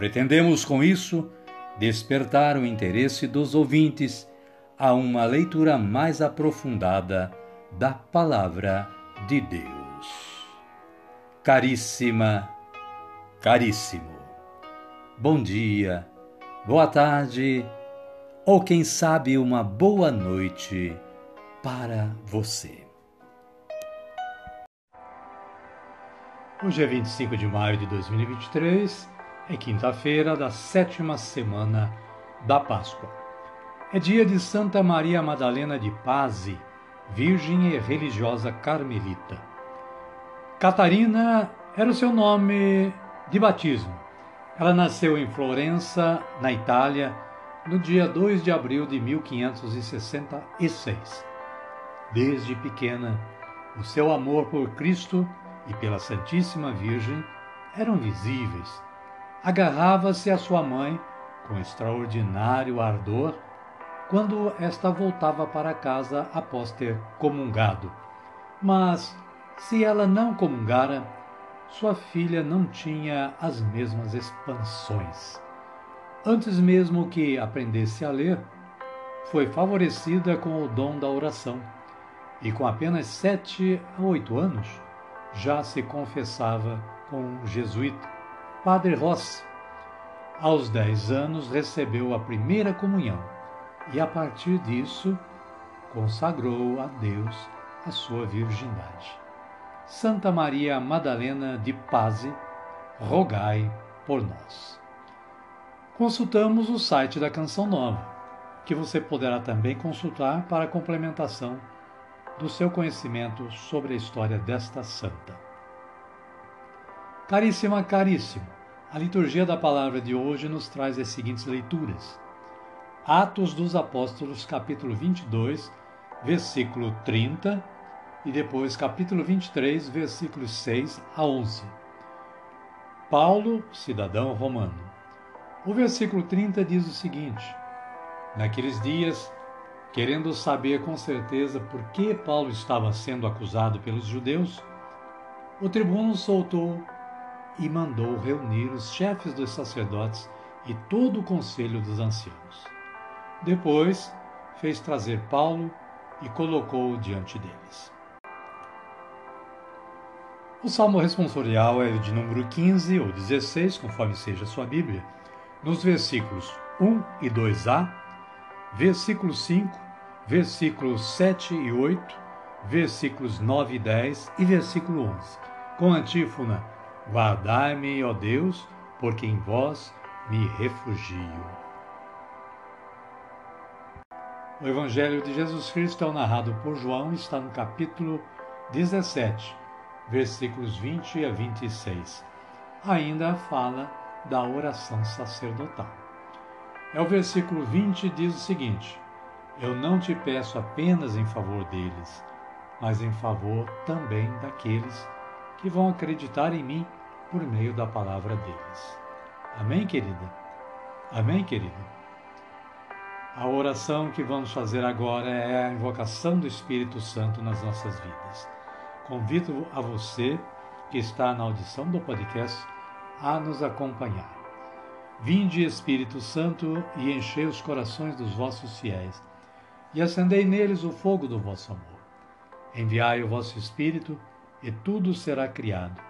Pretendemos, com isso, despertar o interesse dos ouvintes a uma leitura mais aprofundada da Palavra de Deus. Caríssima, caríssimo, bom dia, boa tarde ou quem sabe uma boa noite para você. Hoje é 25 de maio de 2023 é quinta-feira da sétima semana da Páscoa. É dia de Santa Maria Madalena de Pazzi, virgem e religiosa carmelita. Catarina era o seu nome de batismo. Ela nasceu em Florença, na Itália, no dia 2 de abril de 1566. Desde pequena, o seu amor por Cristo e pela Santíssima Virgem eram visíveis agarrava-se à sua mãe com extraordinário ardor quando esta voltava para casa após ter comungado. Mas, se ela não comungara, sua filha não tinha as mesmas expansões. Antes mesmo que aprendesse a ler, foi favorecida com o dom da oração e, com apenas sete a oito anos, já se confessava com um jesuíta Padre Rossi. Aos dez anos recebeu a primeira comunhão e, a partir disso, consagrou a Deus a sua virgindade. Santa Maria Madalena de Pazzi, rogai por nós. Consultamos o site da Canção Nova, que você poderá também consultar para complementação do seu conhecimento sobre a história desta santa. Caríssima, caríssimo, a liturgia da palavra de hoje nos traz as seguintes leituras. Atos dos Apóstolos, capítulo 22, versículo 30, e depois capítulo 23, versículos 6 a 11. Paulo, cidadão romano. O versículo 30 diz o seguinte: Naqueles dias, querendo saber com certeza por que Paulo estava sendo acusado pelos judeus, o tribuno soltou e mandou reunir os chefes dos sacerdotes e todo o conselho dos anciãos. Depois fez trazer Paulo e colocou-o diante deles. O salmo responsorial é de número 15 ou 16, conforme seja a sua Bíblia, nos versículos 1 e 2a, versículo 5, versículos 7 e 8, versículos 9 e 10 e versículo 11, com antífona Guardai-me, ó Deus, porque em vós me refugio. O Evangelho de Jesus Cristo é narrado por João está no capítulo 17, versículos 20 a 26. Ainda fala da oração sacerdotal. É o versículo 20 diz o seguinte: Eu não te peço apenas em favor deles, mas em favor também daqueles que vão acreditar em mim por meio da palavra deles. Amém, querida? Amém, querido? A oração que vamos fazer agora é a invocação do Espírito Santo nas nossas vidas. Convido a você que está na audição do podcast a nos acompanhar. Vinde, Espírito Santo, e enchei os corações dos vossos fiéis, e acendei neles o fogo do vosso amor. Enviai o vosso Espírito, e tudo será criado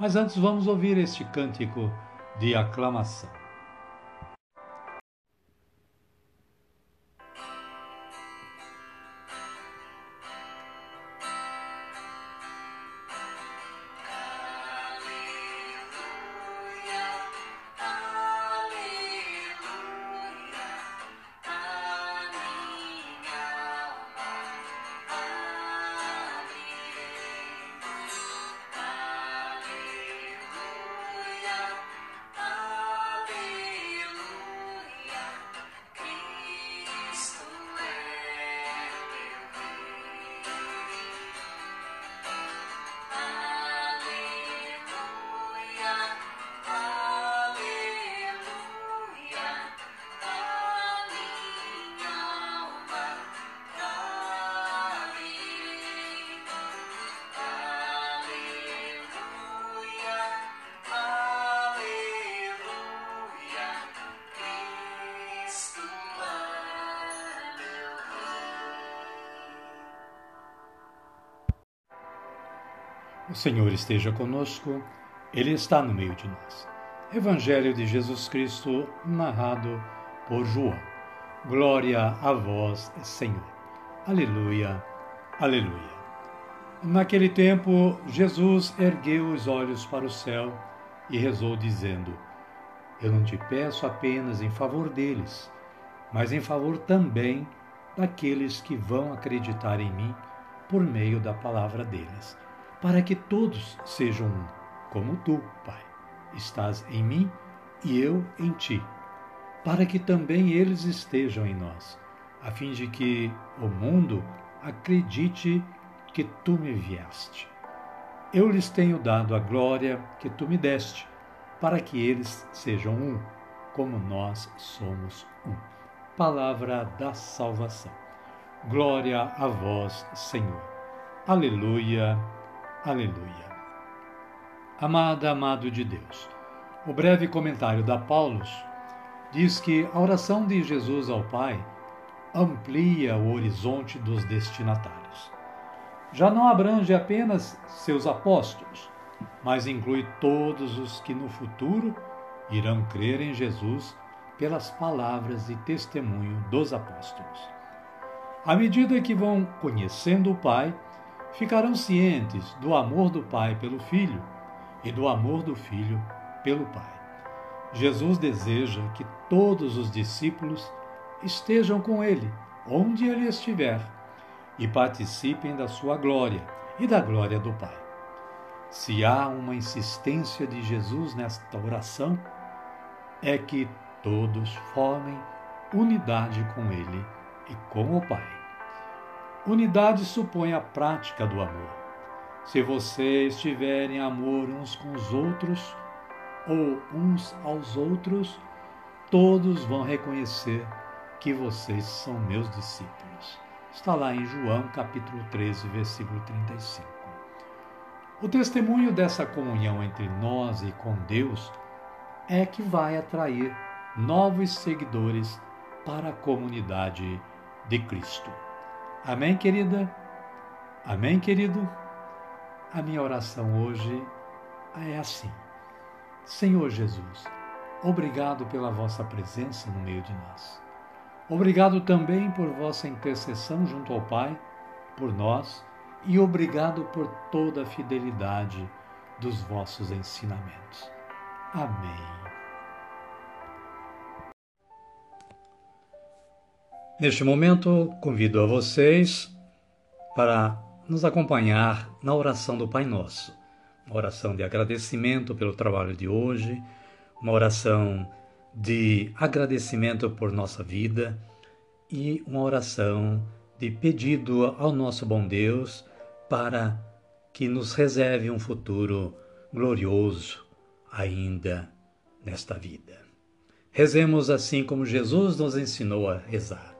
Mas antes vamos ouvir este cântico de aclamação. O Senhor esteja conosco, Ele está no meio de nós. Evangelho de Jesus Cristo, narrado por João. Glória a vós, Senhor. Aleluia, aleluia. Naquele tempo, Jesus ergueu os olhos para o céu e rezou, dizendo: Eu não te peço apenas em favor deles, mas em favor também daqueles que vão acreditar em mim por meio da palavra deles para que todos sejam um, como tu, Pai, estás em mim e eu em ti, para que também eles estejam em nós, a fim de que o mundo acredite que tu me enviaste. Eu lhes tenho dado a glória que tu me deste, para que eles sejam um, como nós somos um. Palavra da salvação. Glória a vós, Senhor. Aleluia. Aleluia. Amada, amado de Deus, o breve comentário da Paulus diz que a oração de Jesus ao Pai amplia o horizonte dos destinatários. Já não abrange apenas seus apóstolos, mas inclui todos os que no futuro irão crer em Jesus pelas palavras e testemunho dos apóstolos. À medida que vão conhecendo o Pai, ficarão cientes do amor do Pai pelo Filho e do amor do Filho pelo Pai. Jesus deseja que todos os discípulos estejam com Ele, onde Ele estiver, e participem da sua glória e da glória do Pai. Se há uma insistência de Jesus nesta oração, é que todos formem unidade com Ele e com o Pai. Unidade supõe a prática do amor. Se vocês tiverem amor uns com os outros ou uns aos outros, todos vão reconhecer que vocês são meus discípulos. Está lá em João capítulo 13, versículo 35. O testemunho dessa comunhão entre nós e com Deus é que vai atrair novos seguidores para a comunidade de Cristo. Amém, querida? Amém, querido? A minha oração hoje é assim. Senhor Jesus, obrigado pela vossa presença no meio de nós. Obrigado também por vossa intercessão junto ao Pai, por nós, e obrigado por toda a fidelidade dos vossos ensinamentos. Amém. Neste momento, convido a vocês para nos acompanhar na oração do Pai Nosso. Uma oração de agradecimento pelo trabalho de hoje, uma oração de agradecimento por nossa vida e uma oração de pedido ao nosso bom Deus para que nos reserve um futuro glorioso ainda nesta vida. Rezemos assim como Jesus nos ensinou a rezar.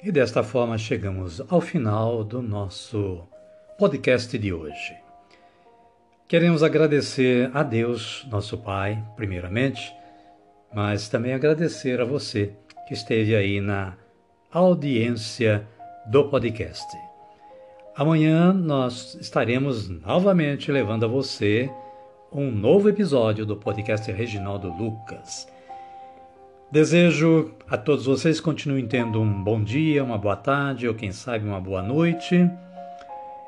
E desta forma chegamos ao final do nosso podcast de hoje. Queremos agradecer a Deus, nosso Pai, primeiramente, mas também agradecer a você que esteve aí na audiência do podcast. Amanhã nós estaremos novamente levando a você um novo episódio do podcast Reginaldo Lucas. Desejo a todos vocês continuem tendo um bom dia, uma boa tarde ou quem sabe uma boa noite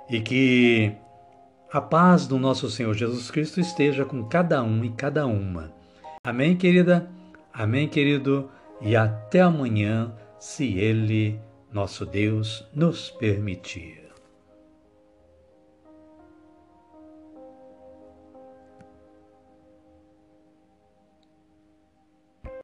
e que a paz do nosso Senhor Jesus Cristo esteja com cada um e cada uma. Amém, querida? Amém, querido? E até amanhã, se Ele, nosso Deus, nos permitir.